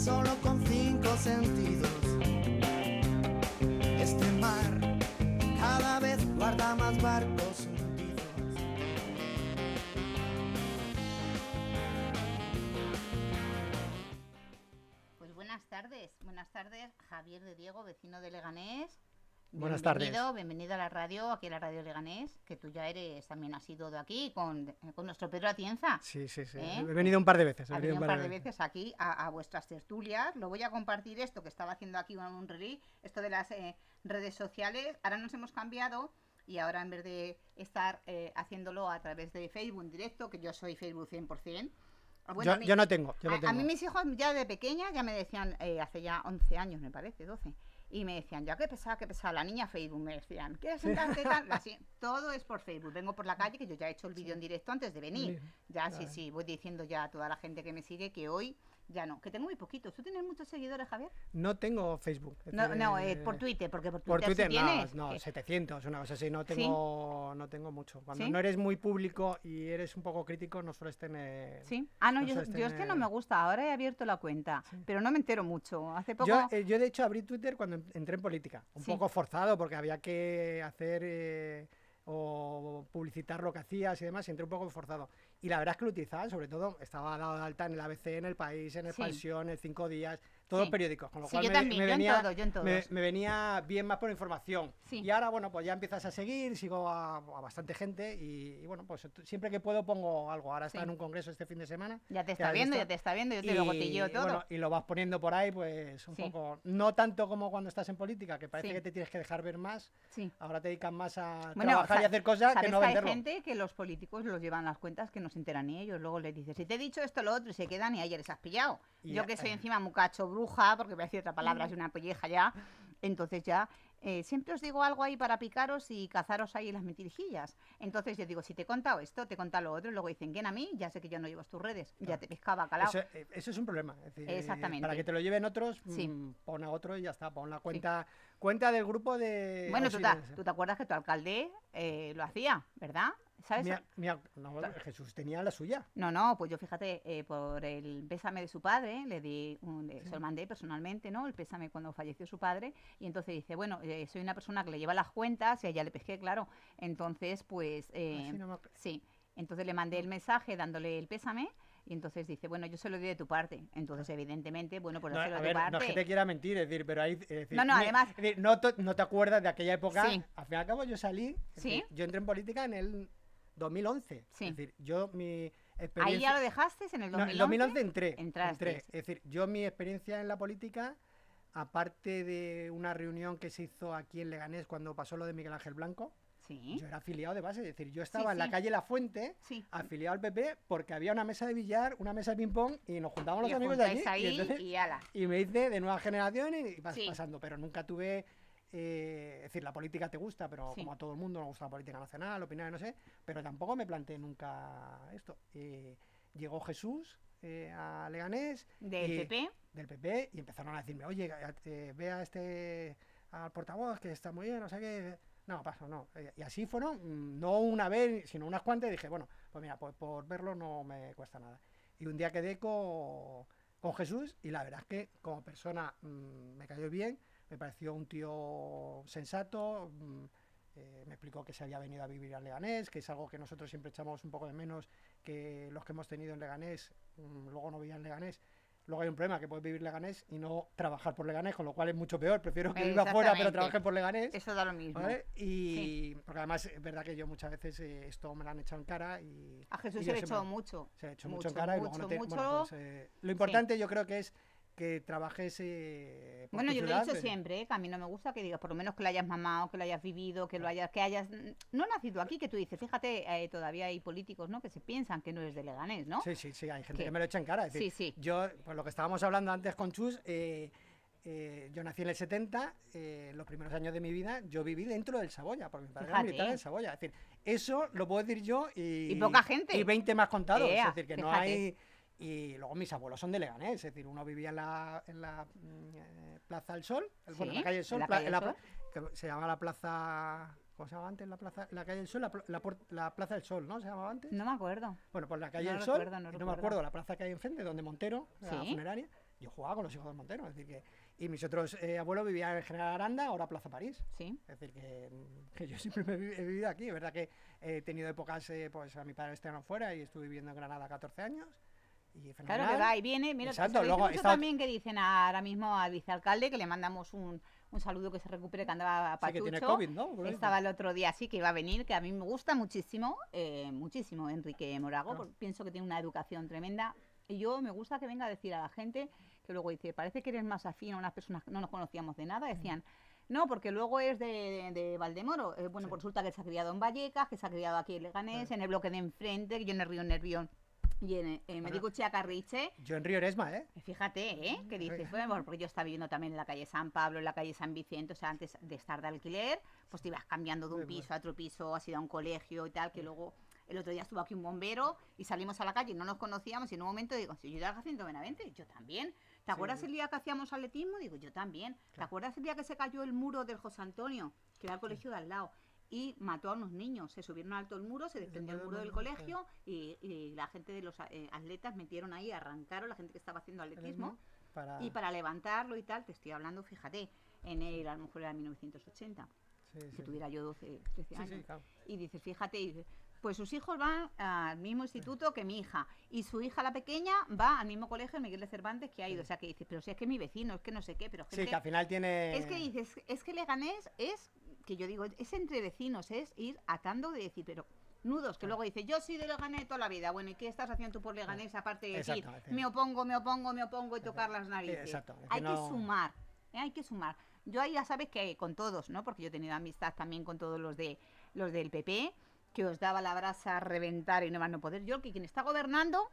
solo con cinco sentidos. Este mar cada vez guarda más barcos hundidos. Pues buenas tardes, buenas tardes, Javier de Diego, vecino de Leganés. Buenas bienvenido, tardes. Bienvenido a la radio, aquí a la radio Leganés, que tú ya eres, también has ido de aquí con, con nuestro Pedro Atienza. Sí, sí, sí. ¿Eh? He venido un par de veces. he venido un par de veces aquí a, a vuestras tertulias. Lo voy a compartir esto que estaba haciendo aquí un, release, esto de las eh, redes sociales. Ahora nos hemos cambiado y ahora en vez de estar eh, haciéndolo a través de Facebook en directo, que yo soy Facebook 100%. bueno, yo, a mí- yo no tengo, yo no a, a tengo. mí mis hijos ya de pequeña ya me decían, eh, hace ya 11 años me parece, 12, y me decían, ya que pesada, que pesada, la niña Facebook, me decían, ¿quieres sentarte tal? La si- todo es por Facebook, vengo por la calle, que yo ya he hecho el vídeo en directo antes de venir. Ya, sí, sí, voy diciendo ya a toda la gente que me sigue que hoy ya no, que tengo muy poquitos. ¿Tú tienes muchos seguidores, Javier? No tengo Facebook. No, decir, no, eh, por Twitter, porque por Twitter, Por Twitter sí no, tienes. no, que- 700, una cosa así. No ¿Sí? tengo, no tengo mucho. Cuando ¿Sí? no eres muy público y eres un poco crítico, no sueles tener. ¿Sí? Ah, no, yo, es que no me gusta, ahora he abierto la cuenta, pero no me entero mucho. Hace poco... Yo, eh, yo, de hecho, abrí Twitter cuando en- entré en política. Un poco forzado porque había que hacer eh, o publicitar lo que hacías y demás, entré un poco forzado. Y la verdad es que lo utilizaba, sobre todo, estaba dado de alta en el ABC, en El País, en Sí. Expansión, en Cinco Días, todos Sí. periódicos. Con lo Sí, cual yo me, también, me yo en venía, todo, yo en me, todos. me venía bien más por información. Sí. Y ahora, bueno, pues ya empiezas a seguir, sigo a, a bastante gente y, y bueno, pues siempre que puedo pongo algo. Ahora está en un congreso este fin de semana. Ya te está viendo, visto. ya te está viendo, yo te lo gotilleo Y, todo. bueno, y lo vas poniendo por ahí, pues un poco, no tanto como cuando estás en política, que parece que te tienes que dejar ver más, ahora te dedican más a Bueno, trabajar y hacer cosas que ¿sabes no que hay venderlo. gente que los políticos los llevan las cuentas que no se enteran ni ellos. Luego les dices, si te he dicho esto, lo otro, y se quedan y ayer les has pillado. Y Yo ya- que soy eh. encima mucacho porque voy a decir otra palabra, es una pelleja ya. Entonces ya, eh, siempre os digo algo ahí para picaros y cazaros ahí las mentirijillas. Entonces yo digo, si te he contado esto, te he contado lo otro, y luego dicen, ¿quién a mí? Ya sé que yo no llevo tus redes. Ya te pescaba calado. Eso, eh, eso es un problema. es decir, Exactamente. Para que te lo lleven otros, Sí. mm, pon a otro y ya está. Pon la cuenta, cuenta del grupo de. Bueno, tú sí, te, tú te acuerdas que tu alcalde eh, lo hacía, ¿verdad? ¿Sabes? mi a- mi a- no, Jesús tenía la suya. No, no, pues yo fíjate, eh, por el pésame de su padre, le di un, se lo mandé personalmente, ¿no? El pésame cuando falleció su padre, y entonces dice, bueno, eh, soy una persona que le lleva las cuentas, y a ella le pesqué, claro. Entonces, pues, eh, Ah, sí, no me ac- sí. Entonces le mandé el mensaje dándole el pésame, y entonces dice, bueno, yo se lo doy de tu parte. Entonces, evidentemente, bueno, pues No, dárselo a de ver, tu parte. no es que te quiera mentir, es decir, pero es decir, No, no, ni- además- decir, no, to- no te acuerdas de aquella época. Sí. Al fin y al cabo, yo salí. Sí. decir, yo entré en política en el 2011. Sí. Es decir, yo mi Ahí experiencia. ya lo dejaste en el No, 2011. en 2011 entré, entré. Es decir, yo mi experiencia en la política, aparte de una reunión que se hizo aquí en Leganés cuando pasó lo de Miguel Ángel Blanco, Sí, yo era afiliado de base. Es decir, yo estaba en sí. la calle La Fuente, afiliado al PP, porque había una mesa de billar, una mesa de ping-pong y nos juntábamos los os amigos de allí. ahí y, entonces- y ala. y me hice de nueva generación y, vas pasando, pero nunca tuve. Eh, es decir, la política te gusta, pero Sí. como a todo el mundo nos gusta la política nacional, opinar, no sé, pero tampoco me planteé nunca esto. Y llegó Jesús eh, a Leganés Del y- PP. del PP y empezaron a decirme, oye, eh, ve a este al portavoz que está muy bien, no sé qué. No, paso, no. Eh, Y así fueron, mm, no una vez, sino unas cuantas, y dije, bueno, pues mira, por, por verlo no me cuesta nada. Y un día quedé con, con Jesús y la verdad es que como persona mm, me cayó bien, me pareció un tío sensato, mm, eh, me explicó que se había venido a vivir a Leganés, que es algo que nosotros siempre echamos un poco de menos, que los que hemos tenido en Leganés mm, luego no veían Leganés. Luego hay un problema, que puedes vivir Leganés y no trabajar por Leganés, con lo cual es mucho peor. Prefiero que viva fuera, pero trabaje por Leganés. Eso da lo mismo. ¿vale? Y porque además es verdad que yo muchas veces eh, esto me lo han echado en cara y A Jesús y se le siempre- echó mucho. se ha hecho mucho, mucho en cara y luego mucho, no te- mucho. bueno, pues, eh, lo importante yo creo que es que trabajes eh, por Bueno, yo lo he dicho siempre, ¿eh? que a mí no me gusta que digas, por lo menos que lo hayas mamado, que lo hayas vivido, que lo hayas, que hayas, no nacido aquí, que tú dices, fíjate, eh, todavía hay políticos, ¿no? Que se piensan que no eres de Leganés, ¿no? Sí, sí, sí, hay gente ¿Qué? que me lo echa en cara. es decir, Sí, sí. Yo, pues lo que estábamos hablando antes con Chus, eh, yo nací en el 70, eh, los primeros años de mi vida yo viví dentro del Saboya, porque mi padre era militar del Saboya. Es decir, eso lo puedo decir yo y, Y poca gente. Y 20 más contados. Ea, es decir, que no hay. Y luego mis abuelos son de Leganés, es decir, uno vivía en la, en la mm, eh, Plaza del Sol, el- bueno, en Sí, la calle del Sol, la calle la Sol. pla- que se llamaba la Plaza. ¿Cómo se llamaba antes la plaza? La calle del Sol, la, la la Plaza del Sol, ¿no? ¿Se llamaba antes? No me acuerdo. Bueno, pues la calle No del Sol, recuerdo, no no me acuerdo, la plaza que hay enfrente, donde Montero, la Sí. funeraria, yo jugaba con los hijos de Montero, es decir que, y mis otros eh, abuelos vivían en General Aranda, ahora Plaza París. Sí. Es decir, que, mm, que yo siempre me he vi- he vivido aquí. Es verdad que he tenido épocas, eh, pues a mi padre estrenó fuera y estuve viviendo en Granada 14 años. Y Claro que va y viene. Mira, Exacto, ¿sabéis luego he mucho estado- también que dicen ahora mismo al vicealcalde que le mandamos un, un saludo que se recupere que andaba Sí, que pachucho. tiene COVID, ¿no? Por eso. Estaba el otro día así que iba a venir, que a mí me gusta muchísimo, eh, muchísimo Enrique Morago, Claro. pienso que tiene una educación tremenda. Y yo me gusta que venga a decir a la gente que luego dice, parece que eres más afín a unas personas que no nos conocíamos de nada. Decían, no, porque luego es de, de Valdemoro. Eh, bueno, Sí. pues resulta que se ha criado en Vallecas, que se ha criado aquí en Leganés, en el bloque de enfrente, que yo en el río Nervión y en, Claro. Medicuchea Carriche. Yo en Río Eresma, ¿eh? Fíjate, ¿eh? Que dices, bueno, porque yo estaba viviendo también en la calle San Pablo, en la calle San Vicente, o sea, antes de estar de alquiler, pues te ibas cambiando de un bueno. piso a otro piso, has ido a un colegio y tal, que luego el otro día estuvo aquí un bombero y salimos a la calle y no nos conocíamos y en un momento digo, si yo era Jacinto Benavente, yo también. ¿Te acuerdas sí. el día que hacíamos atletismo? Digo, yo también. ¿Te Claro. acuerdas el día que se cayó el muro del José Antonio, que era el colegio de al lado? Y mató a unos niños. Se subieron alto el muro, se desprendió el muro el del sí. colegio y, y la gente de los eh, atletas metieron ahí, arrancaron, la gente que estaba haciendo atletismo. Para... Y para levantarlo y tal, te estoy hablando, fíjate, en el, a lo mejor era 1980, Sí, sí. que tuviera yo 12, 13 Sí, años. sí, claro. Y dices, fíjate, y dices, pues sus hijos van al mismo instituto que mi hija. Y su hija, la pequeña, va al mismo colegio, el Miguel de Cervantes, que ha ido. O sea, que dices, pero si es que es mi vecino, es que no sé qué, pero Sí, gente- que al final tiene... es que dices, es que Leganés es, que yo digo, es entre vecinos, es ir atando de decir, pero nudos, que luego dice, yo soy de Leganés toda la vida, bueno, ¿y qué estás haciendo tú por Leganés aparte de decir, Exacto, me opongo, me opongo, me opongo y tocar las narices? exacto, es que hay que sumar, ¿eh? hay que sumar. Yo ahí ya sabes que con todos, ¿no? Porque yo he tenido amistad también con todos los de los del PP, que os daba la brasa a reventar y no más no poder. Yo, que quien está gobernando,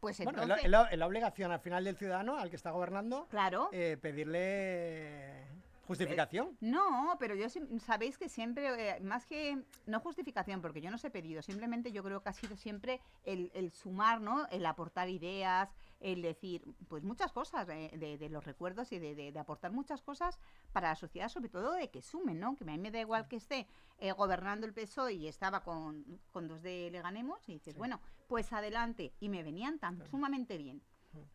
pues Bueno, entonces, es la, es la- es la obligación al final del ciudadano, al que está gobernando, claro. eh, pedirle justificación. No, pero yo sabéis que siempre, eh, más que, no justificación, porque yo no os he pedido, simplemente yo creo que ha sido siempre el, el sumar, ¿no? El aportar ideas, el decir, pues muchas cosas, eh, de, de los recuerdos y de, de- de aportar muchas cosas para la sociedad, sobre todo de que sumen, ¿no? Que a mí me da igual que esté eh, gobernando el PSOE y estaba con, con dos de Leganemos y dices, Sí. bueno, pues adelante. Y me venían tan sumamente bien.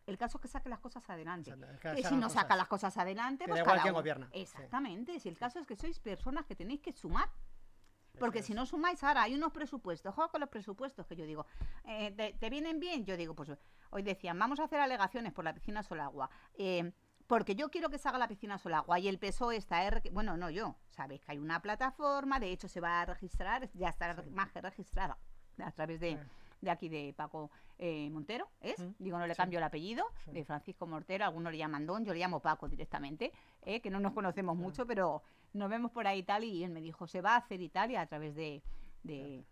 El caso es que saque las cosas adelante. Es que se si no cosas. saca las cosas adelante, pues da igual cada uno. gobierna, sí. Exactamente. Si el caso es que sois personas que tenéis que sumar. Porque si no sumáis, ahora hay unos presupuestos, juego con los presupuestos que yo digo, eh, ¿te, te vienen bien? Yo digo, pues hoy decían, vamos a hacer alegaciones por la piscina Solagua. eh, porque yo quiero que se haga la piscina Solagua y el PSOE está, R- bueno, no yo, sabéis que hay una plataforma, de hecho se va a registrar, ya está Sí. más que registrada a través de, Sí. De aquí de Paco eh, Montero, ¿es? Mm, Digo, no le sí. cambio el apellido, Sí. de Francisco Mortero, algunos le llaman Don, yo le llamo Paco directamente, ¿eh? que no nos conocemos mucho, pero nos vemos por ahí tal, y él me dijo, se va a hacer Italia a través de, de,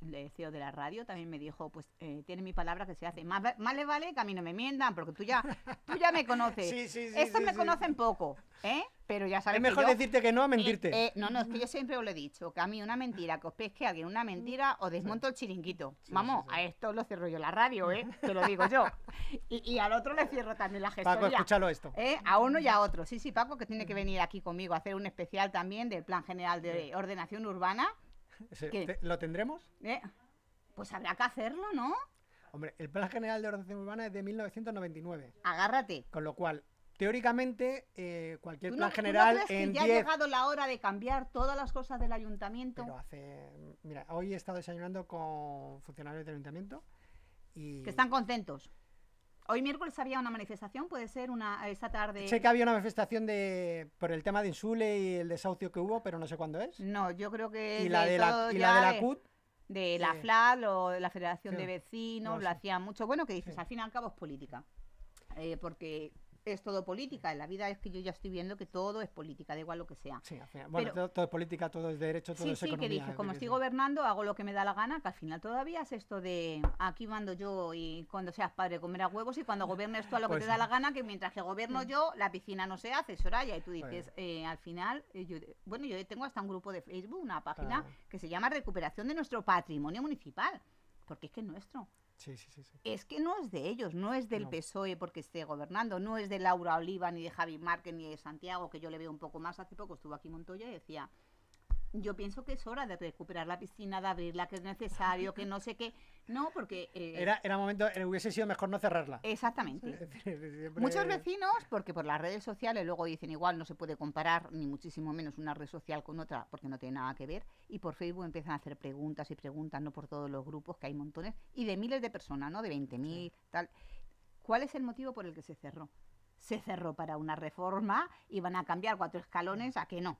de CEO de la radio, también me dijo, pues eh, tiene mi palabra que se hace. Más, más le vale que a mí no me mientan, porque tú ya, tú ya me conoces. Sí, sí, sí, Estos me conocen poco, ¿eh? Pero ya sabes Es que mejor yo- decirte que no a mentirte. eh, no, no, es que yo siempre os lo he dicho, que a mí una mentira, que os pesque alguien una mentira, os desmonto el chiringuito. Sí, Vamos, sí, sí. a esto lo cierro yo la radio, ¿eh? Te lo digo yo. Y, y al otro le cierro también la gestoría. Paco, escúchalo esto. ¿eh? A uno y a otro. Sí, sí, Paco, que tiene que venir aquí conmigo a hacer un especial también del Plan General de Ordenación Urbana. ¿Lo tendremos? ¿eh? Pues habrá que hacerlo, ¿no? Hombre, el Plan General de Ordenación Urbana es de 1999, Agárrate. con lo cual, teóricamente, eh, cualquier ¿Tú plan no, tú no general crees que en ya ha 10... llegado la hora de cambiar todas las cosas del ayuntamiento? Pero hace... Mira, hoy he estado desayunando con funcionarios del ayuntamiento y... Que están contentos. Hoy miércoles había una manifestación, puede ser una esta tarde. Sé que había una manifestación de por el tema de Insule y el desahucio que hubo, pero no sé cuándo es. No, yo creo que Y es la de todo la, y ya de la de- CUT, de la sí. FLAD o de la Federación Sí. de Vecinos, No lo hacían mucho. Bueno, que dices, Sí. al fin y al cabo es política. Eh, porque es todo política. En la vida es que yo ya estoy viendo que todo es política, da igual lo que sea. Sí, al final. Bueno, Pero- todo, todo es política, todo es derecho, todo Sí, es sí, que economía. dices, es como estoy gobernando, hago lo que me da la gana, que al final todavía es esto de aquí mando yo y cuando seas padre comerás huevos y cuando gobiernes tú a lo que Pues te da sí. la gana, que mientras que gobierno yo, la piscina no se hace, Soraya. Y tú Pues dices, eh, al final, eh, yo, bueno, yo tengo hasta un grupo de Facebook, una página que se llama Recuperación de nuestro patrimonio municipal, porque es que es nuestro. Sí, sí, sí. sí. Es que no es de ellos, no es del No. PSOE porque esté gobernando, no es de Laura Oliva, ni de Javi Márquez, ni de Santiago, que yo le veo un poco más. Hace poco estuvo aquí Montoya y decía, yo pienso que es hora de recuperar la piscina, de abrirla, que es necesario, que no sé qué. No, porque... eh, Era, era momento, eh, hubiese sido mejor no cerrarla. Exactamente. Siempre- Muchos vecinos, porque por las redes sociales luego dicen igual no se puede comparar, ni muchísimo menos una red social con otra, porque no tiene nada que ver, y por Facebook empiezan a hacer preguntas y preguntas, no por todos los grupos, que hay montones, y de miles de personas, ¿no? De 20.000, tal. ¿Cuál es el motivo por el que se cerró? Se cerró para una reforma y van a cambiar cuatro escalones a que no.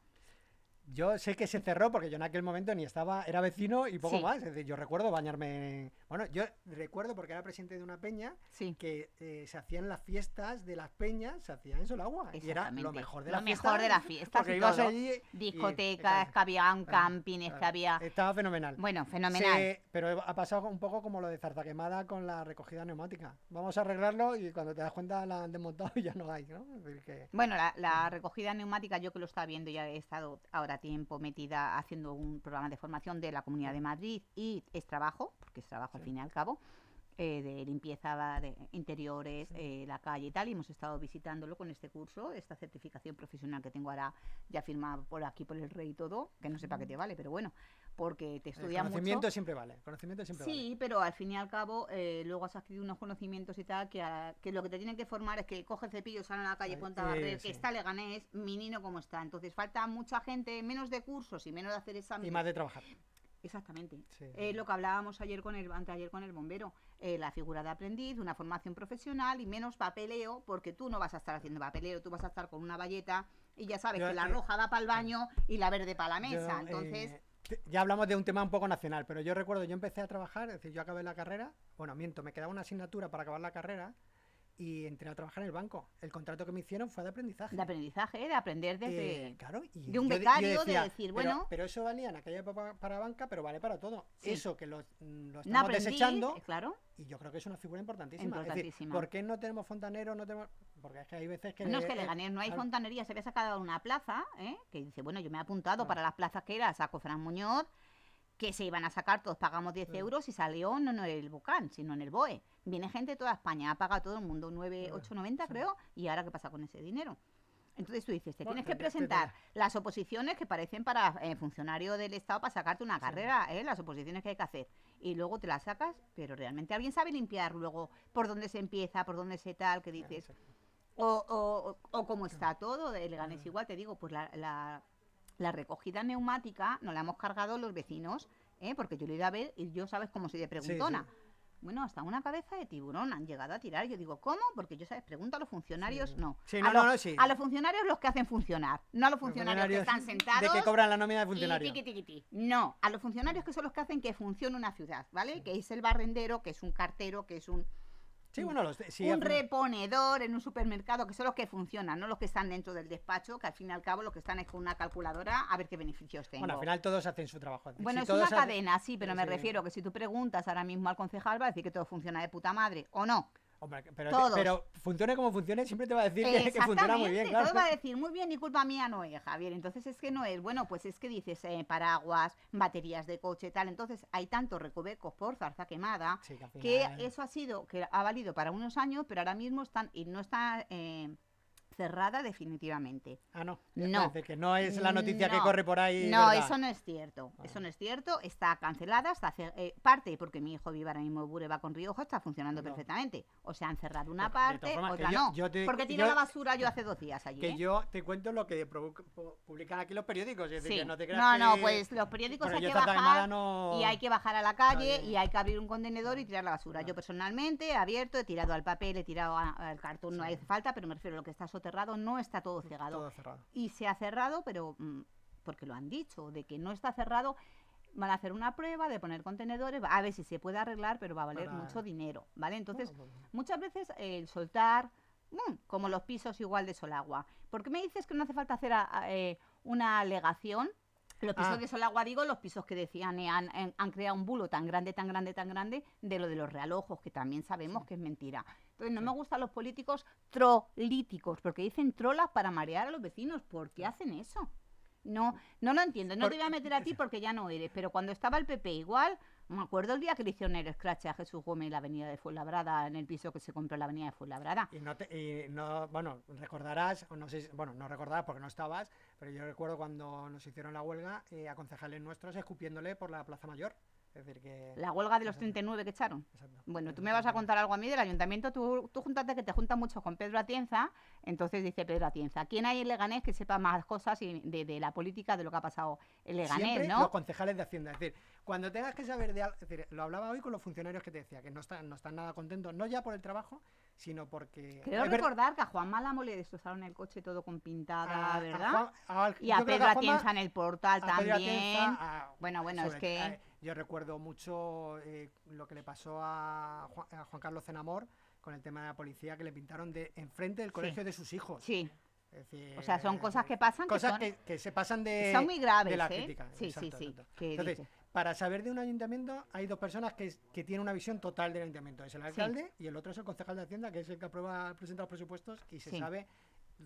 Yo sé que se cerró porque yo en aquel momento ni estaba, era vecino y poco Sí. más. Es decir, yo recuerdo bañarme. en- Bueno, yo recuerdo porque era presidente de una peña Sí. que eh, se hacían las fiestas de las peñas, se hacía en Solagua. Y era lo mejor de Lo la fiesta. mejor de las fiestas Porque y ibas todo. allí. Discotecas, que había un camping, que claro. había... Estaba fenomenal. Bueno, fenomenal. Se- pero ha pasado un poco como lo de Zarzaquemada con la recogida neumática. Vamos a arreglarlo y cuando te das cuenta la han desmontado y ya no hay, ¿no? Es decir, que- Bueno, la, la recogida neumática, yo que lo estaba viendo, ya he estado ahora tiempo metida haciendo un programa de formación de la Comunidad de Madrid y es trabajo, porque es trabajo al fin y al cabo, eh, de limpieza de interiores, eh, la calle y tal, y hemos estado visitándolo con este curso, esta certificación profesional que tengo ahora ya firmada por aquí por el rey y todo, que no sé para qué te vale, pero bueno, porque te el estudia mucho. conocimiento siempre vale. el Conocimiento siempre vale. Sí, pero al fin y al cabo eh, luego has adquirido unos conocimientos y tal que, a- que lo que te tienen que formar es que coge el cepillo, sale a la calle, ponte a barrer, sí. que está Leganés, mi nino como está. Entonces falta mucha gente, menos de cursos y menos de hacer Y exámenes. más de trabajar. Exactamente. Sí. Eh, lo que hablábamos ayer con el anteayer con el bombero, eh, la figura de aprendiz, una formación profesional y menos papeleo, porque tú no vas a estar haciendo papeleo, tú vas a estar con una valleta y ya sabes Yo, que la eh, roja va para el baño y la verde para la Yo, mesa. Entonces, ya hablamos de un tema un poco nacional, pero yo recuerdo, yo empecé a trabajar, es decir, yo acabé la carrera, bueno, miento, me quedaba una asignatura para acabar la carrera y entré a trabajar en el banco. El contrato que me hicieron fue de aprendizaje. de aprendizaje, de aprender desde... Eh, claro, y de un yo becario, de decía, decir, bueno- Pero, eso valía en aquella época para banca, pero vale para todo. Sí. Eso que lo, lo estamos desechando, eh, claro. y yo creo que es una figura importantísima. Es decir, Importantísima. ¿por qué no tenemos? No tenemos... Porque es que hay veces que... No es que Leganés no hay fontanería, se había sacado una plaza, ¿eh? que dice, bueno, yo me he apuntado para las plazas que era, saco Fran Muñoz, que se iban a sacar, todos pagamos 10 Claro. euros y salió no en el Bucán, sino en el BOE. Viene gente de toda España, ha pagado todo el mundo 9, Claro, 8,90 sí. creo, y ahora qué pasa con ese dinero. Entonces tú dices, te Bueno, tienes que te- te- te- presentar las oposiciones que parecen para eh, funcionario del Estado para sacarte una Sí. carrera, ¿eh? las oposiciones que hay que hacer. Y luego te las sacas, pero realmente alguien sabe limpiar luego por dónde se empieza, por dónde se tal, que dices, sí. O, o, o cómo está todo, Leganés igual, te digo, pues la, la, la recogida neumática nos la hemos cargado los vecinos, ¿eh? porque yo he ido a ver y yo sabes cómo soy de preguntona. sí. Bueno, hasta una cabeza de tiburón han llegado a tirar. Yo digo, ¿cómo? Porque yo, ¿sabes? Pregunto a los funcionarios, Sí. no. Sí, a, no, los, no, no, sí. a los funcionarios los que hacen funcionar, no a los Los funcionarios que están sentados. De que cobran la nómina de funcionario. tiqui, tiqui, ti. No, a los funcionarios que son los que hacen que funcione una ciudad, ¿vale? Que es el barrendero, que es un cartero, que es un, Sí, bueno, los, sí, un reponedor en un supermercado, que son los que funcionan, no los que están dentro del despacho, que al fin y al cabo los que están es con una calculadora a ver qué beneficios tengo. Bueno, al final todos hacen su trabajo. Bueno, si es una cadena, sí, pero me refiero que si tú preguntas ahora mismo al concejal va a decir que todo funciona de puta madre, ¿o no? Hombre, pero, Todos. pero funcione como funcione, siempre te va a decir que, que funciona muy bien, claro. todo va a decir, muy bien, y culpa mía no es, Javier. Entonces es que no es, bueno, pues es que dices eh, paraguas, baterías de coche, tal. Entonces hay tantos recovecos por zarza quemada Sí, que que eso ha sido, que ha valido para unos años, pero ahora mismo están y no está eh, cerrada definitivamente. Ah, no. No. Que no es la noticia que No. corre por ahí. No, ¿verdad? eso no es cierto. Ah. Eso no es cierto. Está cancelada, está eh, parte porque mi hijo vive ahora mismo Bureba con Rioja, está funcionando No. perfectamente. O sea, han cerrado una De- de todas parte, formas, otra yo- no. yo te- porque tiré la basura yo hace dos días allí. Que ¿eh? yo te cuento lo que publican aquí los periódicos. Es decir, Sí. que no te creas No, no, que- pues los periódicos Bueno, hay que bajar no- y hay que bajar a la calle y hay que abrir un contenedor y tirar la basura. No. Yo personalmente he abierto, he tirado al papel, he tirado a- al cartón, no hace falta, pero me refiero a lo que está soterrado, no está todo cegado. Todo cerrado. Y se ha cerrado, pero mm, porque lo han dicho, de que no está cerrado. Van a hacer una prueba de poner contenedores, a ver si se puede arreglar, pero va a valer Para- mucho dinero, ¿vale? Entonces, muchas veces el soltar ¡bum! como los pisos igual de Solagua. ¿Por qué me dices que no hace falta hacer a- a, eh, una alegación? Los pisos Ah. de Solagua, digo, los pisos que decían eh, han, han- han creado un bulo tan grande, tan grande, tan grande de lo de los realojos, que también sabemos que es mentira. Entonces, no me gustan los políticos trolíticos, porque dicen trolas para marear a los vecinos. ¿Por qué hacen eso? No, no lo entiendo. No te voy a meter a ti porque ya no eres, pero cuando estaba el PP igual, me acuerdo el día que le hicieron el scratch a Jesús Gómez en la avenida de Fuenlabrada, en el piso que se compró en la avenida de Fuenlabrada. Y no, te- y no, bueno, recordarás, o no sé, si- bueno, no recordarás porque no estabas, pero yo recuerdo cuando nos hicieron la huelga eh, a concejales nuestros escupiéndole por la Plaza Mayor. Es decir, que... La huelga de los Exacto. 39 que echaron. Exacto. Bueno, tú me vas a contar algo a mí del ayuntamiento. Tú, tú júntate que te juntas mucho con Pedro Atienza. Entonces dice Pedro Atienza: ¿Quién hay en Leganés que sepa más cosas y de, de la política de lo que ha pasado en Leganés, Siempre no? los concejales de Hacienda. Es decir, cuando tengas que saber de algo, es decir, lo hablaba hoy con los funcionarios que te decía, que no están, no están nada contentos, no ya por el trabajo, sino porque... Creo recordar que a Juan Málamo le destrozaron el coche todo con pintada, a- a ¿verdad? Juan- a- y a Pedro Atienza en el portal también. Atienza, Bueno, bueno, es que- yo recuerdo mucho eh, lo que le pasó a Juan, a Juan Carlos Zenamor con el tema de la policía que le pintaron de enfrente del colegio de sus hijos. Sí, Es decir, o sea, son cosas que pasan que cosas son- que, que se pasan de, son muy graves, de la ¿eh? crítica. Sí, Exacto, sí, sí. exacto. Entonces, para saber de un ayuntamiento hay dos personas que, que tienen una visión total del ayuntamiento. Es el alcalde y el otro es el concejal de Hacienda, que es el que aprueba, presenta los presupuestos y se Sí. sabe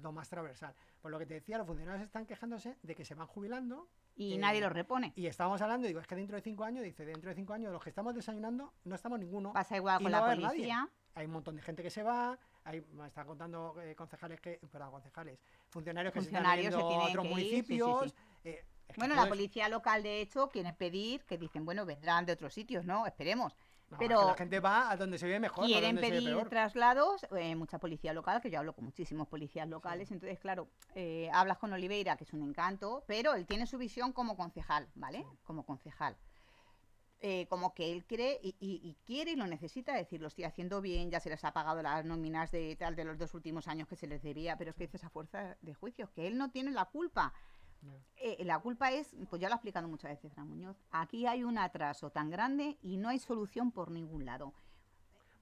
lo más transversal. Por lo que te decía, los funcionarios están quejándose de que se van jubilando Y eh, nadie lo repone. y estábamos hablando, digo, es que dentro de cinco años, dice, dentro de cinco años, los que estamos desayunando, no estamos ninguno. Pasa igual y con no la nadie. policía. Hay un montón de gente que se va, hay, me están contando eh, concejales que, perdón, concejales, funcionarios que Funcionarios se que están yendo a otros que ir, sí, sí, sí. municipios. eh, Bueno, la policía local, de hecho, quieren pedir, que dicen, bueno, vendrán de otros sitios, ¿no? Esperemos. No, es pero que la gente va a donde se ve mejor, no a quieren se ve pedir peor. traslados, eh, mucha policía local, que yo hablo con muchísimos policías locales, entonces, claro, eh, hablas con Oliveira, que es un encanto, pero él tiene su visión como concejal, ¿vale? Como concejal. Eh, como que él cree y, y- y quiere y lo necesita decir, lo estoy haciendo bien, ya se les ha pagado las nóminas de tal de los dos últimos años que se les debía, pero es que dices a fuerza de juicios, que él no tiene la culpa. Eh, la culpa es, pues ya lo ha explicado muchas veces Fran Muñoz, aquí hay un atraso tan grande y no hay solución por ningún lado.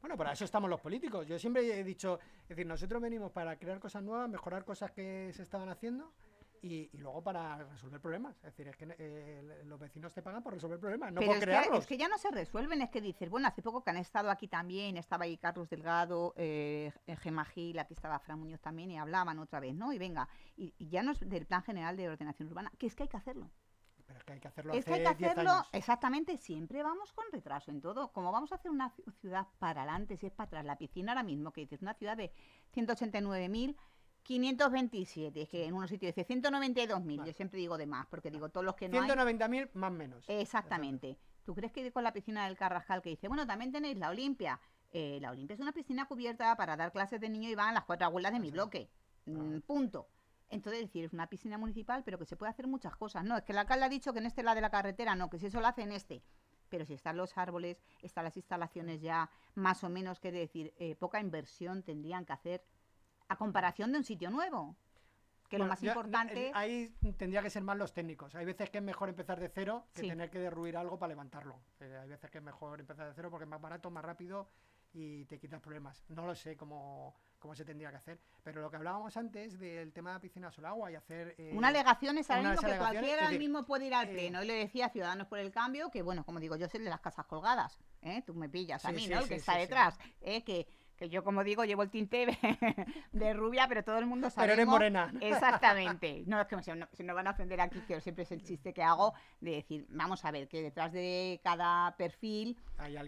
Bueno, para eso estamos los políticos. Yo siempre he dicho, es decir, nosotros venimos para crear cosas nuevas, mejorar cosas que se estaban haciendo y, y luego para resolver problemas. Es decir, es que eh, los vecinos te pagan por resolver problemas, no Pero por es que, crearlos. es que ya no se resuelven, es que dices, bueno, hace poco que han estado aquí también, estaba ahí Carlos Delgado, eh, Gemma Gil, aquí estaba Fran Muñoz también, y hablaban otra vez, ¿no? Y venga, y, y ya no es del Plan General de Ordenación Urbana, que es que hay que hacerlo. Pero es que hay que hacerlo Es que hay que 10 hacerlo, años. exactamente, siempre vamos con retraso en todo. Como vamos a hacer una ci- ciudad para adelante, si es para atrás, la piscina ahora mismo, que dices, una ciudad de 189.527, es que en unos sitios dice 192.000, Vale. yo siempre digo de más, porque digo, todos los que no hay... 190.000 más menos. Exactamente. ¿Tú crees que con la piscina del Carrascal que dice, bueno, también tenéis la Olimpia? Eh, la Olimpia es una piscina cubierta para dar clases de niños y van las cuatro abuelas de mi Exacto. bloque. Mm, punto. Entonces, decir, es una piscina municipal, pero que se puede hacer muchas cosas. No, es que el alcalde ha dicho que en este la de la carretera, no, que si eso lo hace en este. Pero si están los árboles, están las instalaciones ya, más o menos, que decir, eh, poca inversión tendrían que hacer a comparación de un sitio nuevo. Que lo más importante... eh, Ahí tendría que ser más los técnicos. Hay veces que es mejor empezar de cero que Sí. tener que derruir algo para levantarlo. Eh, hay veces que es mejor empezar de cero porque es más barato, más rápido y te quitas problemas. No lo sé cómo, cómo se tendría que hacer. Pero lo que hablábamos antes del tema de piscinas al agua y hacer... eh, Una alegación es ahora mismo que cualquiera decir, mismo puede ir al eh, pleno. Y le decía a Ciudadanos por el Cambio que, bueno, como digo, yo soy de las casas colgadas. ¿eh? Tú me pillas a Sí, mí, sí, ¿no? El que está detrás. ¿eh? Que, que yo, como digo, llevo el tinte de, rubia, pero todo el mundo sabe. Pero eres morena. Exactamente. No, es que se, no, nos van a ofender aquí, que siempre es el chiste que hago, de decir, vamos a ver, que detrás de cada perfil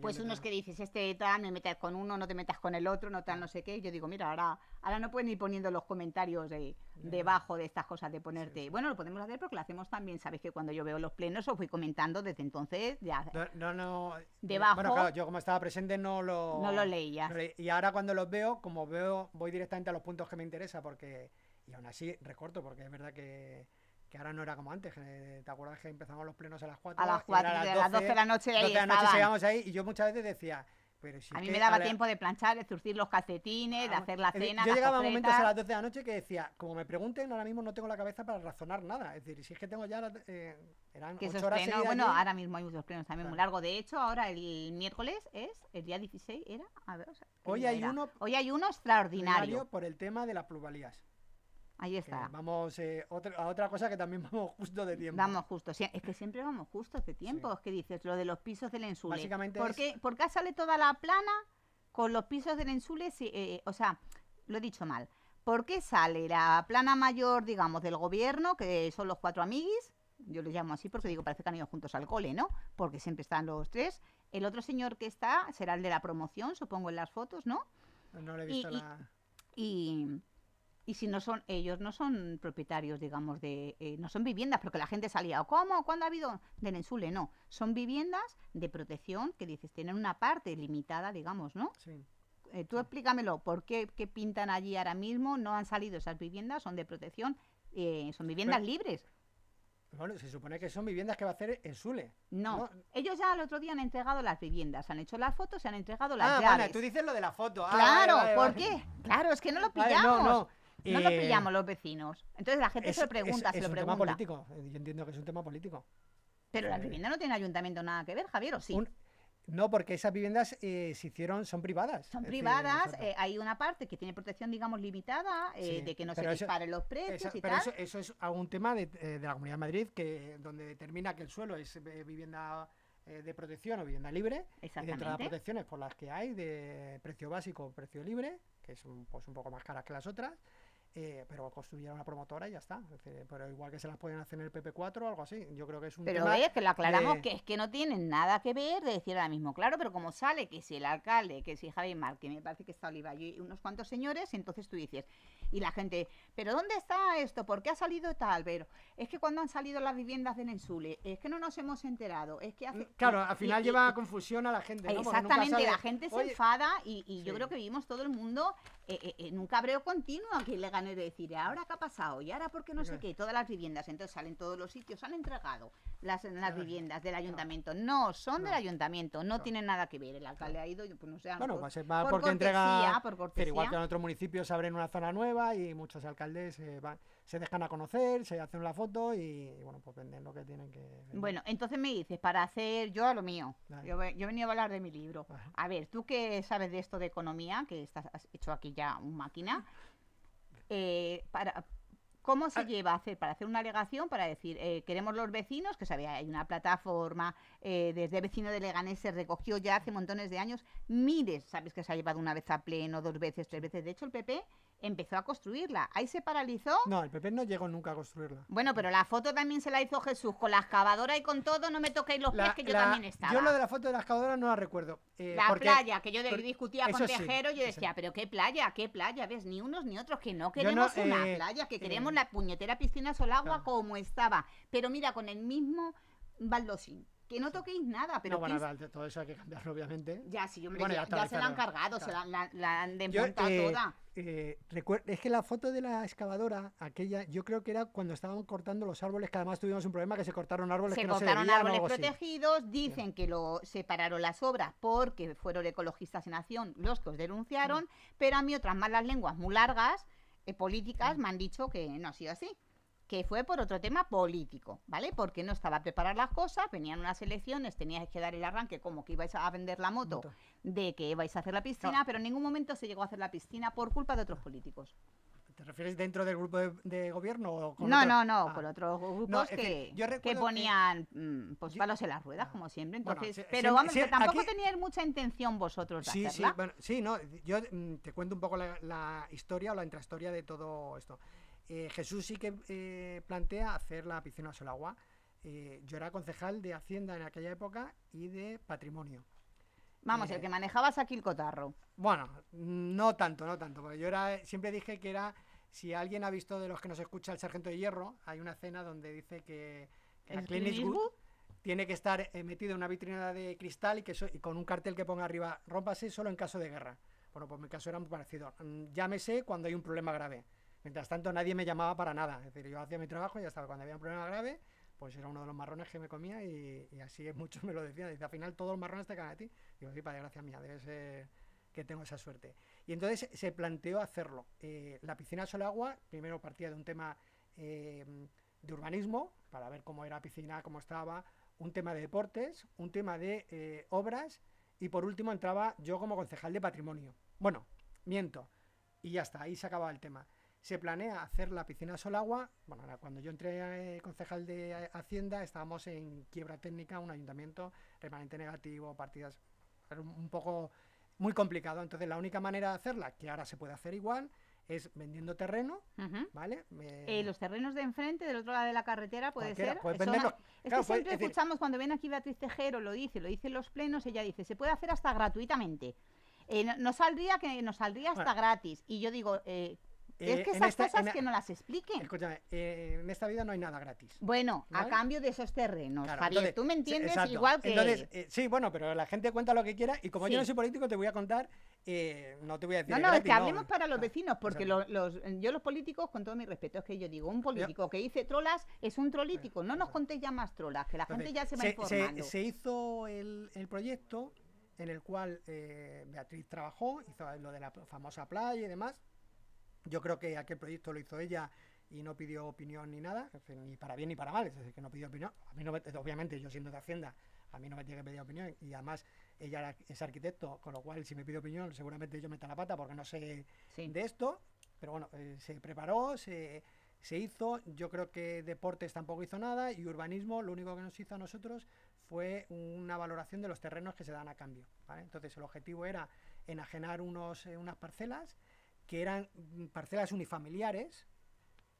pues unos que dices, este tal, me metas con uno, no te metas con el otro, no tal, no sé qué. Yo digo, mira, ahora, ahora no pueden ir poniendo los comentarios de, debajo de estas cosas de ponerte. Bueno, lo podemos hacer porque lo hacemos también. Sabéis que cuando yo veo los plenos os fui comentando desde entonces, ya No, no, no, eh, Debajo- Bueno, claro, yo como estaba presente no lo... no lo leías. no leí. Y ahora cuando los veo, como veo, voy directamente a los puntos que me interesa porque... Y aún así recorto porque es verdad que, que ahora no era como antes. que ¿Te acuerdas que empezamos los plenos a las 4? A las 4 de las 12 de la noche ahí 12 de la noche seguíamos ahí y yo muchas veces decía, pero sí A mí me daba la- tiempo de planchar, de zurcir los calcetines, de Ah, hacer la cena, Yo las llegaba a momentos a las 12 de la noche que decía, como me pregunten, ahora mismo no tengo la cabeza para razonar nada. Es decir, si es que tengo ya. la- eh, eran que 8 esos horas plenos, seguidas bueno, allí. ahora mismo hay muchos plenos también muy largos. De hecho, ahora el miércoles es el día 16, ¿era? A ver, o sea, ¿qué Hoy hay era? uno Hoy hay uno Ordinario extraordinario. por el tema de las plusvalías. Ahí está. vamos eh, otra- a otra cosa que también vamos justo de tiempo. Vamos justo, es que siempre vamos justos de tiempo. Sí. Es que dices lo de los pisos del Ensule. Básicamente ¿Por es- qué, por qué sale toda la plana con los pisos del Ensule? si, eh, o sea, lo he dicho mal. ¿Por qué sale la plana mayor, digamos, del gobierno, que son los cuatro amiguis? Yo les llamo así porque digo, parece que han ido juntos al cole, ¿no? Porque siempre están los tres. El otro señor que está será el de la promoción, supongo, en las fotos, ¿no? No le he visto y- la. y, y si no son ellos no son propietarios digamos de eh, no son viviendas porque la gente salía cómo cuándo ha habido del ensule no son viviendas de protección que dices tienen una parte limitada digamos no Sí. Eh, tú explícamelo por qué, qué pintan allí ahora mismo no han salido esas viviendas son de protección eh, son viviendas Pero- libres Bueno, se supone que son viviendas que va a hacer el Sule. no. ¿no? ellos ya el otro día han entregado las viviendas han hecho las fotos se han entregado las Ah, llaves bueno, tú dices lo de la foto. Ah, claro vale, vale, ¿por vale. qué? claro es que no lo Vale, pillamos no, no. No lo eh, pillamos los vecinos. Entonces la gente es- se lo es- pregunta, se es lo un pregunta. tema político. Yo entiendo que es un tema político. Pero las Eh, viviendas no tienen ayuntamiento nada que ver, Javier, ¿o sí? Un- no, porque esas viviendas eh, se hicieron, son privadas. Son decir, privadas, eh, hay una parte que tiene protección, digamos, limitada, eh, Sí, de que no se eso- disparen los precios Esa- y pero tal. eso, eso es a un tema de, de la Comunidad de Madrid que donde determina que el suelo es vivienda de protección o vivienda libre. Y dentro de las protecciones por las que hay de precio básico o precio libre, que es un, pues, un poco más caras que las otras, eh, pero construyeron una promotora y ya está. Es decir, pero igual que se las pueden hacer en el PP4 o algo así. Yo creo que es un Pero tema... ves que lo aclaramos de- que es que no tienen nada que ver de decir ahora mismo, claro, pero como sale que si el alcalde, que si Javier Mar, que me parece que está Oliva y unos cuantos señores, entonces tú dices, y la gente, pero ¿dónde está esto? ¿Por qué ha salido tal? Pero es que cuando han salido las viviendas de Nensule, es que no nos hemos enterado, es que hace... Claro, y- al y- final y- lleva a confusión a la gente. Exactamente, la gente se "Oye, enfada y, y yo creo que vivimos todo el mundo eh, eh, en un cabreo continuo que le de decir, ¿ahora qué ha pasado? ¿Y ahora por qué no sé qué? Todas las viviendas, entonces salen todos los sitios, han entregado las, las viviendas del ayuntamiento. No, son del ayuntamiento, no tienen nada que ver. El alcalde ha ido, pues no sé, Bueno, mejor pues va por porque entrega. cortesía, por Pero igual que en otros municipios se abren una zona nueva y muchos alcaldes eh, van- se dejan a conocer, se hacen la foto y, y, bueno, pues venden lo que tienen que vender. Bueno, entonces me dices, para hacer yo a lo mío. Vale. Yo, yo he venido a hablar de mi libro. A ver, tú que sabes de esto de economía, que estás, has hecho aquí ya un máquina, eh, para, ¿cómo se Ah. lleva a hacer para hacer una alegación para decir, eh, queremos los vecinos, que sabía, hay una plataforma, eh, desde vecino de Leganés se recogió ya hace montones de años, miles, sabes que se ha llevado una vez a pleno, dos veces, tres veces, de hecho el PP empezó a construirla, ahí se paralizó. No, el PP no llegó nunca a construirla. Bueno, pero la foto también se la hizo Jesús con la excavadora y con todo, no me toquéis los pies La- que yo la- también estaba. Yo lo de la foto de la excavadora no la recuerdo. eh, La porque playa, que yo por- discutía con eso sí, Tejero, yo decía, sí. pero qué playa, qué playa, ves, ni unos ni otros, que no Yo no, queremos una eh, playa, que queremos eh, la puñetera piscina solagua claro. como estaba, pero mira, con el mismo baldosín, que no toquéis nada, pero no, bueno, vale, todo eso hay que cambiarlo, obviamente. ya, sí, hombre, Bueno, ya, ya ya se la han cargado, se la, claro. la- la han desmontado eh, toda. eh, es que la foto de la excavadora, aquella, yo creo que era cuando estaban cortando los árboles, que además tuvimos un problema que se cortaron árboles Se que no cortaron se debían árboles así. protegidos, dicen que lo separaron las obras porque fueron ecologistas en acción los que os denunciaron, pero a mí otras malas lenguas muy largas, eh, políticas, me han dicho que no ha sido así. Que fue por otro tema político, ¿vale? Porque no estaba preparar las cosas, venían unas elecciones, teníais que dar el arranque como que ibais a vender la moto, Moto. de que ibais a hacer la piscina, pero en ningún momento se llegó a hacer la piscina por culpa de otros políticos. ¿Te refieres dentro del grupo de, de gobierno o con No, otro? no, no, Ah. con otros grupos No, que, que yo que ponían mm, pues Yo- palos en las ruedas, Ah. como siempre. Entonces, pero vamos, que tampoco aquí- teníais mucha intención vosotros de Sí, sí, bueno, sí, no, yo mm, te cuento un poco la, la historia o la intrahistoria de todo esto. Eh, Jesús sí que eh, plantea hacer la piscina Solagua. Eh, yo era concejal de Hacienda en aquella época y de Patrimonio. Vamos, el que manejabas aquí el cotarro. Bueno, no tanto, no tanto, porque yo era, siempre dije que era, si alguien ha visto de los que nos escucha el Sargento de Hierro, hay una escena donde dice que, que la ¿El Clint Eastwood tiene que estar metido en una vitrina de cristal y, que so- y con un cartel que ponga arriba, rómpase solo en caso de guerra. Bueno, pues mi caso era muy parecido. Mm, Llámese cuando hay un problema grave. Mientras tanto, nadie me llamaba para nada. Es decir, yo hacía mi trabajo y ya estaba. Cuando había un problema grave, pues era uno de los marrones que me comía y, así muchos me lo decían. Dice, al final todos los marrones te caen a ti. Digo, sí, para desgracia mía, debe ser que tengo esa suerte. Y entonces se planteó hacerlo. Eh, la piscina sol agua, primero partía de un tema eh, de urbanismo, para ver cómo era la piscina, cómo estaba, un tema de deportes, un tema de eh, obras y por último entraba yo como concejal de patrimonio. Bueno, miento. Y ya está, ahí se acababa el tema. Se planea hacer la piscina sol agua. Bueno, ahora, cuando yo entré eh, concejal de eh, Hacienda estábamos en quiebra técnica, un ayuntamiento remanente negativo, partidas. Un, poco muy complicado. Entonces la única manera de hacerla, que ahora se puede hacer igual, es vendiendo terreno. ¿vale? Me- Eh, los terrenos de enfrente, del otro lado de la carretera, puede ser. puedes Son- venderlos. Es Claro, que puedes- siempre es escuchamos cuando viene aquí Beatriz Tejero, lo dice, lo dice en los plenos, ella dice, se puede hacer hasta gratuitamente. Eh, no, no saldría que nos saldría hasta Bueno. gratis. Y yo digo, eh, Eh, es que esas esta- cosas en- que no las expliquen. Escúchame, eh, en esta vida no hay nada gratis. Bueno, a cambio de esos terrenos, Claro, Javier, entonces, tú me entiendes exacto. igual que... Entonces, eh, sí, bueno, pero la gente cuenta lo que quiera y como yo no soy político te voy a contar, eh, no te voy a decir No, es no, es gratis, que hablemos para los Claro, vecinos, porque los, yo los políticos, con todo mi respeto, es que yo digo, un político que dice trolas es un trolítico, no nos contéis ya más trolas, que la gente ya se va informando. se hizo el, el proyecto en el cual Beatriz trabajó, hizo lo de la famosa playa y demás. Yo creo que aquel proyecto lo hizo ella y no pidió opinión ni nada, ni para bien ni para mal, es decir, que no pidió opinión. A mí no me- obviamente, yo siendo de Hacienda, a mí no me tiene que pedir opinión y además ella es arquitecto, con lo cual si me pide opinión seguramente yo meta la pata porque no sé Sí. de esto, pero bueno, eh, se preparó, se, se hizo, yo creo que deportes tampoco hizo nada y urbanismo lo único que nos hizo a nosotros fue una valoración de los terrenos que se dan a cambio. ¿vale? Entonces el objetivo era enajenar unos, eh, unas parcelas que eran mm, parcelas unifamiliares.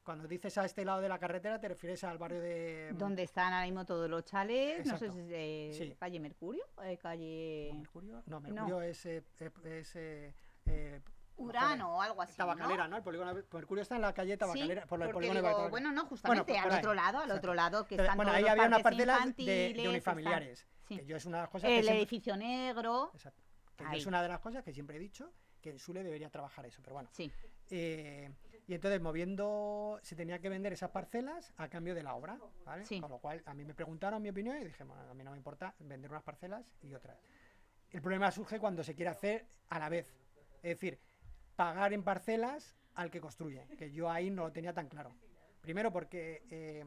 Cuando dices a este lado de la carretera te refieres al barrio de... Donde están ahora mismo todos los chalets, no sé Exacto. si es eh, Sí. calle Mercurio, eh, calle ¿No, Mercurio? No, Mercurio es... eh, eh, es, eh, eh, Urano o algo así. Tabacalera, ¿no? ¿no? El polígono Mercurio está en la calle Sí, Tabacalera, por el polígono de digo, Tabacalera. bueno, no, justamente pues al otro lado, al exacto. otro lado, que Entonces, están bueno, todos ahí los había unas parques parcelas de, de están- unifamiliares. sí. Que yo es una de cosas que El siempre- edificio negro, Exacto. Que yo es una de las cosas que siempre he dicho que en Sule debería trabajar eso, pero bueno. sí. Eh, y entonces moviendo, se tenía que vender esas parcelas a cambio de la obra, ¿vale? Sí. Con lo cual a mí me preguntaron mi opinión y dije, bueno, a mí no me importa vender unas parcelas y otras. El problema surge cuando se quiere hacer a la vez. Es decir, pagar en parcelas al que construye, que yo ahí no lo tenía tan claro. Primero porque eh,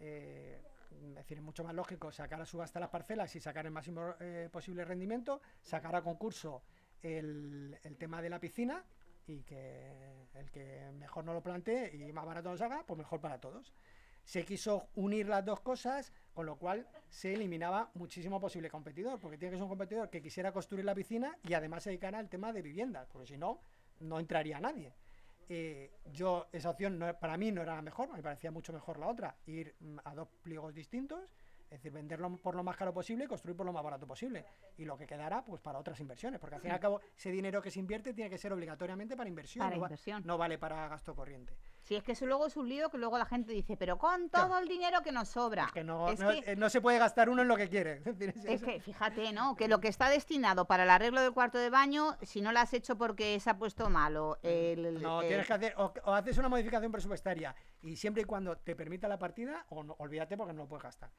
eh, es decir, es mucho más lógico sacar a subasta las parcelas y sacar el máximo eh, posible rendimiento, sacar a concurso el, el tema de la piscina y que el que mejor no lo plantee y más barato nos haga, pues mejor para todos. Se quiso unir las dos cosas, con lo cual se eliminaba muchísimo posible competidor, porque tiene que ser un competidor que quisiera construir la piscina y además se dedicara al tema de viviendas, porque si no, no entraría nadie. Eh, yo, esa opción no- para mí no era la mejor, me parecía mucho mejor la otra, ir mm, a dos pliegos distintos, es decir, venderlo por lo más caro posible y construir por lo más barato posible. Y lo que quedará, pues para otras inversiones, porque al fin y al cabo, ese dinero que se invierte tiene que ser obligatoriamente para inversión, Para no, va- inversión. no vale para gasto corriente. Si es que eso luego es un lío que luego la gente dice, pero con todo Claro. el dinero que nos sobra. Es que no, Es no, que- eh, no se puede gastar uno en lo que quiere. Es que fíjate, ¿no? Que lo que está destinado para el arreglo del cuarto de baño, si no lo has hecho porque se ha puesto malo, el, No, el- tienes que hacer, o, o haces una modificación presupuestaria y siempre y cuando te permita la partida, o no, olvídate porque no lo puedes gastar.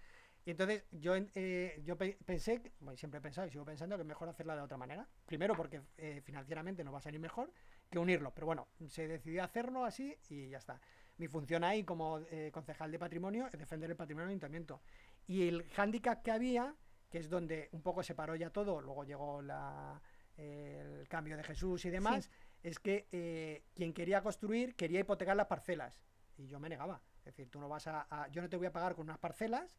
Y entonces yo, eh, yo pe- pensé, bueno, siempre he pensado y sigo pensando que es mejor hacerla de otra manera. Primero porque eh, financieramente nos va a salir mejor que unirlo, pero bueno, se decidió hacerlo así y ya está. Mi función ahí como eh, concejal de patrimonio es defender el patrimonio del ayuntamiento. Y el hándicap que había, que es donde un poco se paró ya todo, luego llegó la, el cambio de Jesús y demás, es que eh, quien quería construir quería hipotecar las parcelas y yo me negaba. Es decir, tú no vas a, a- yo no te voy a pagar con unas parcelas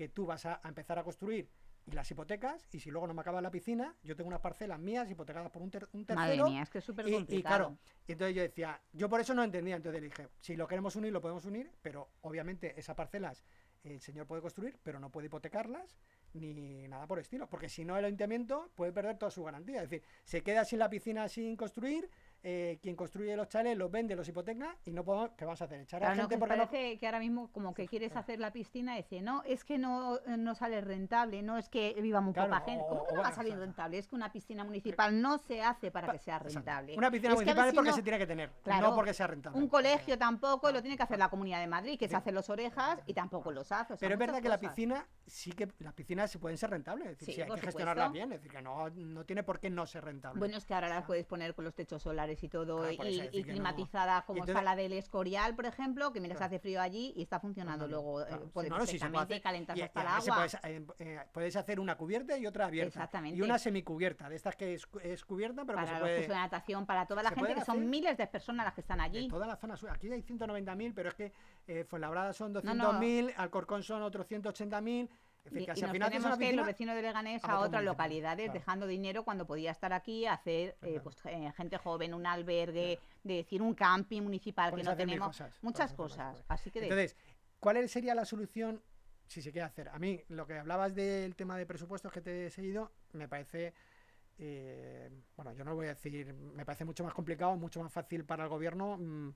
que tú vas a, a empezar a construir y las hipotecas y si luego no me acaba la piscina, yo tengo unas parcelas mías hipotecadas por un, ter- un tercero. Madre mía, es que es súper y, y claro, y entonces yo decía, yo por eso no entendía, entonces le dije, si lo queremos unir, lo podemos unir, pero obviamente esas parcelas el señor puede construir, pero no puede hipotecarlas ni nada por el estilo, porque si no el ayuntamiento puede perder toda su garantía, es decir, se queda sin la piscina sin construir, eh, quien construye los chales los vende, los hipoteca y no podemos, ¿qué vamos a hacer? Echar a Claro, no, gente que porque no... parece que ahora mismo como que quieres hacer la piscina y dice, no, es que no, no sale rentable, no es que viva muy Claro, poca gente. o- ¿Cómo que no va a salir rentable? Es que una piscina municipal no se hace para que sea Exacto. rentable. Una piscina Es municipal es porque no- se tiene que tener, Claro, no porque sea rentable. Un colegio tampoco, lo tiene que hacer la Comunidad de Madrid, que se hace los orejas y tampoco los hace. o sea, Pero es verdad que la piscina, sí que las piscinas se pueden ser rentables, es decir, Sí, si hay que gestionarlas supuesto. bien, es decir, que no, no tiene por qué no ser rentable. Bueno, es que ahora las puedes poner con los techos solares y todo, Claro, y, y que no. climatizada como Entonces- está la del Escorial, por ejemplo, que mira, se Claro. hace frío allí y está funcionando Claro, luego. eh, claro. Sí, puede no, no, perfectamente hacer. calentar Y- hasta y el agua. puedes, eh, puedes hacer una cubierta y otra abierta. Y Exactamente. una semicubierta, de estas que es, es cubierta, pero que para se los puede... cursos de natación, para toda la gente, que son miles de personas las que están allí. toda la zona sur. Aquí hay 190.000, pero es que eh, Fuenlabrada son no. 200.000, Alcorcón son otros 180.000. Es Y, nos final tenemos que los vecinos de Leganés a otras municipio, localidades claro. dejando dinero cuando podía estar aquí hacer eh, pues, eh, gente joven, un albergue, de decir un camping municipal Puedes que no tenemos. cosas, muchas cosas. cosas. Así que Entonces, ¿cuál sería la solución si se quiere hacer? A mí, lo que hablabas del tema de presupuestos que te he seguido, me parece, eh, bueno, yo no voy a decir, me parece mucho más complicado, mucho más fácil para el gobierno mm,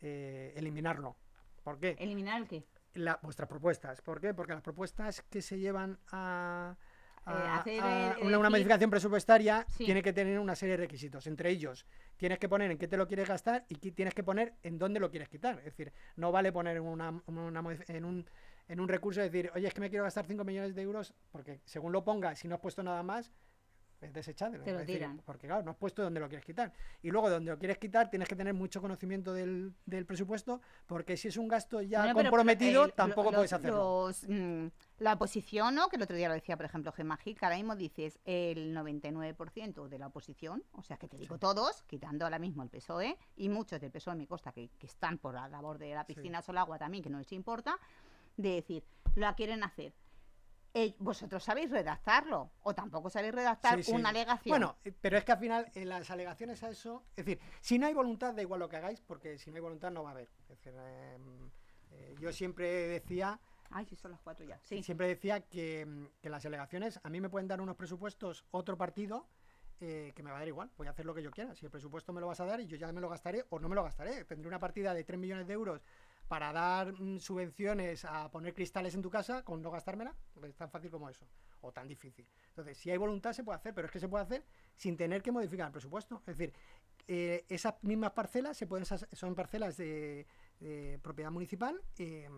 eh, eliminarlo. ¿Por qué? eliminar el qué. La- vuestras propuestas. ¿Por qué? Porque las propuestas que se llevan a, a- Eh, hacer a el- una, modificación presupuestaria Sí. tiene que tener una serie de requisitos. Entre ellos, tienes que poner en qué te lo quieres gastar y tienes que poner en dónde lo quieres quitar. Es decir, no vale poner una, una en, un, en un recurso y decir, oye, es que me quiero gastar 5 millones de euros, porque según lo pongas, si no has puesto nada más, es desechable. Te lo Es decir, tiran. porque claro, no has puesto dónde lo quieres quitar. Y luego, donde lo quieres quitar, tienes que tener mucho conocimiento del, del presupuesto, porque si es un gasto ya Bueno, pero, comprometido, tampoco puedes hacerlo. los, mm, la oposición, ¿no? que el otro día lo decía, por ejemplo, Gemagic, ahora mismo dices el 99% de la oposición, o sea que te digo todos, quitando ahora mismo el PSOE, y muchos del PSOE me consta que, que están por la labor de la Sí. piscina Solagua también, que no les importa, de decir, la quieren hacer. Eh, vosotros sabéis redactarlo, o tampoco sabéis redactar Sí, sí. una alegación. Bueno, eh, pero es que al final en las alegaciones a eso, es decir, si no hay voluntad, da igual lo que hagáis, porque si no hay voluntad no va a haber. Es decir, em, eh, yo siempre decía, Ay, sí, son las cuatro ya. Sí. siempre decía que, mm, que las alegaciones a mí me pueden dar unos presupuestos otro partido eh, que me va a dar igual, voy a hacer lo que yo quiera. Si el presupuesto me lo vas a dar y yo ya me lo gastaré o no me lo gastaré, tendré una partida de 3 millones de euros para dar mm, subvenciones a poner cristales en tu casa con no gastármela, es tan fácil como eso, o tan difícil. Entonces, si hay voluntad se puede hacer, pero es que se puede hacer sin tener que modificar el presupuesto. Es decir, eh, esas mismas parcelas se pueden son parcelas de, de propiedad municipal eh,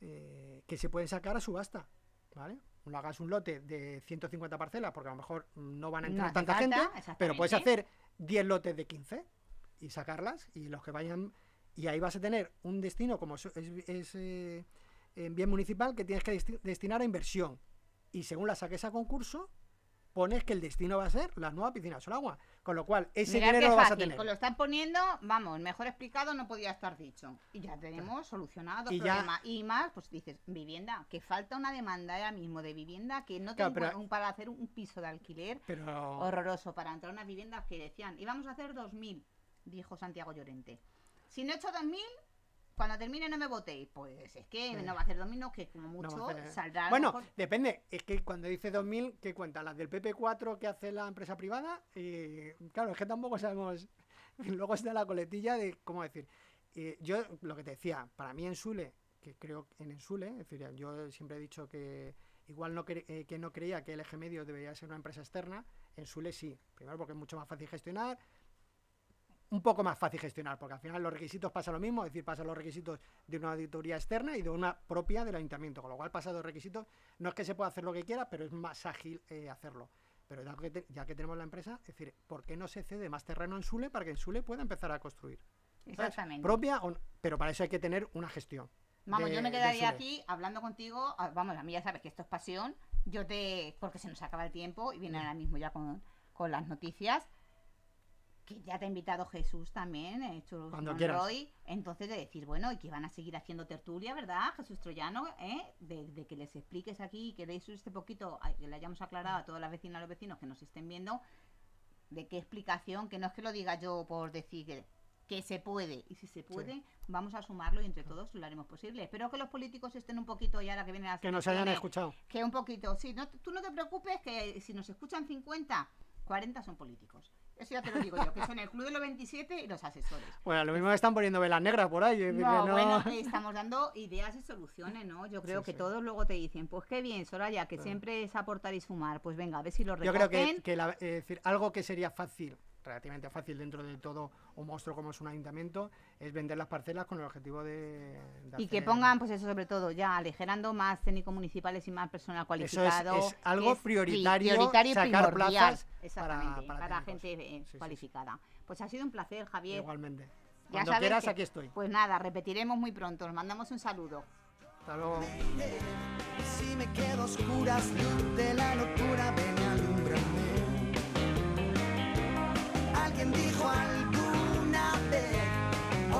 eh, que se pueden sacar a subasta, ¿vale? No hagas un lote de 150 parcelas porque a lo mejor no van a entrar tanta falta, gente, pero puedes hacer 10 lotes de 15 y sacarlas y los que vayan y ahí vas a tener un destino como es, es, eh, en bien municipal que tienes que desti- destinar a inversión y según la saques a concurso pones que el destino va a ser la nueva piscina Solagua, con lo cual ese Mirad dinero lo vas a tener. pues lo están poniendo, vamos, mejor explicado no podía estar dicho. Y ya tenemos solucionado Y el ya- problema. Y más, pues dices, vivienda, que falta una demanda ahora mismo de vivienda que no Claro, tengo pero- para hacer un piso de alquiler Pero horroroso, para entrar a unas viviendas que decían, íbamos a hacer 2.000, dijo Santiago Llorente. Si no he hecho 2.000, cuando termine no me votéis. Pues es que Sí. no va a hacer 2.000, no, que como No mucho hacer- saldrá. Bueno, mejor- depende. Es que cuando dice 2000, ¿qué cuenta? ¿Las del PP4 que hace la empresa privada? Y claro, es que tampoco sabemos. Luego está la coletilla de, ¿cómo decir? Eh, yo, lo que te decía, para mí en Sule, que creo en Sule, es decir, yo siempre he dicho que igual no cre- eh, que no creía que el eje medio debería ser una empresa externa, en Sule sí. Primero porque es mucho más fácil gestionar, un poco más fácil gestionar, porque al final los requisitos pasa lo mismo, es decir, pasan los requisitos de una auditoría externa y de una propia del ayuntamiento, con lo cual pasa dos requisitos, no es que se pueda hacer lo que quiera, pero es más ágil eh, hacerlo. Pero ya que, te- ya que tenemos la empresa, es decir, ¿por qué no se cede más terreno en Sule para que en Sule pueda empezar a construir? ¿sabes? Exactamente. Propia, o no- pero para eso hay que tener una gestión. Vamos, de- yo me quedaría aquí hablando contigo. ah, Vamos, a mí ya sabes que esto es pasión. Yo te. Porque se nos acaba el tiempo y viene ahora mismo ya con, con las noticias. Que ya te ha invitado Jesús también, eh, Cuando quieras. Entonces, de decir, bueno, y que van a seguir haciendo tertulia, ¿verdad, Jesús Troyano? ¿eh? De, de que les expliques aquí, que deis este poquito, a- que le hayamos aclarado a todas las vecinas y los vecinos que nos estén viendo, de qué explicación, que no es que lo diga yo por decir que, que se puede. Y si se puede, vamos a sumarlo y entre todos lo haremos posible. Espero que los políticos estén un poquito, y ahora que vienen las Que nos hayan escuchado. que un poquito, sí, no, tú no te preocupes que si nos escuchan 50, 40 son políticos. Eso ya te lo digo yo, que son el Club de los 27 y los asesores. Bueno, lo mismo que están poniendo velas negras por ahí. es decir, No, que no- bueno, estamos dando ideas y soluciones, ¿no? Yo creo Sí, que sí. todos luego te dicen, pues qué bien, Soraya, que Claro. siempre es aportar y sumar. Pues venga, a ver si lo Yo recogen. creo que, que la- decir, algo que sería fácil, relativamente fácil dentro de todo un monstruo como es un ayuntamiento, es vender las parcelas con el objetivo de... de Y que pongan, pues eso sobre todo, ya aligerando más técnicos municipales y más personal Eso es, cualificado. es que algo es pri- prioritario, sacar plazas Exactamente, para, para, gente eh, Sí, sí, sí. cualificada. Pues ha sido un placer, Javier. Igualmente. Ya Cuando sabes quieras, que- aquí estoy. Pues nada, repetiremos muy pronto. Os mandamos un saludo. Hasta luego. Si me quedo a oscuras, de la locura, ven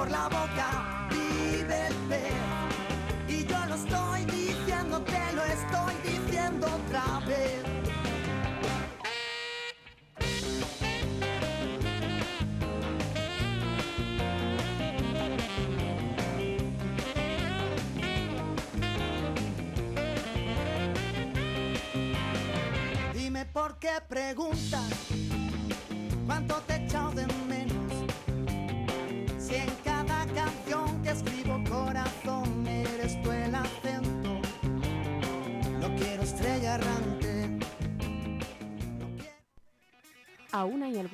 la boca vive el pez. Y yo lo estoy diciendo, te lo estoy diciendo otra vez. Dime por qué preguntas Aún hay algún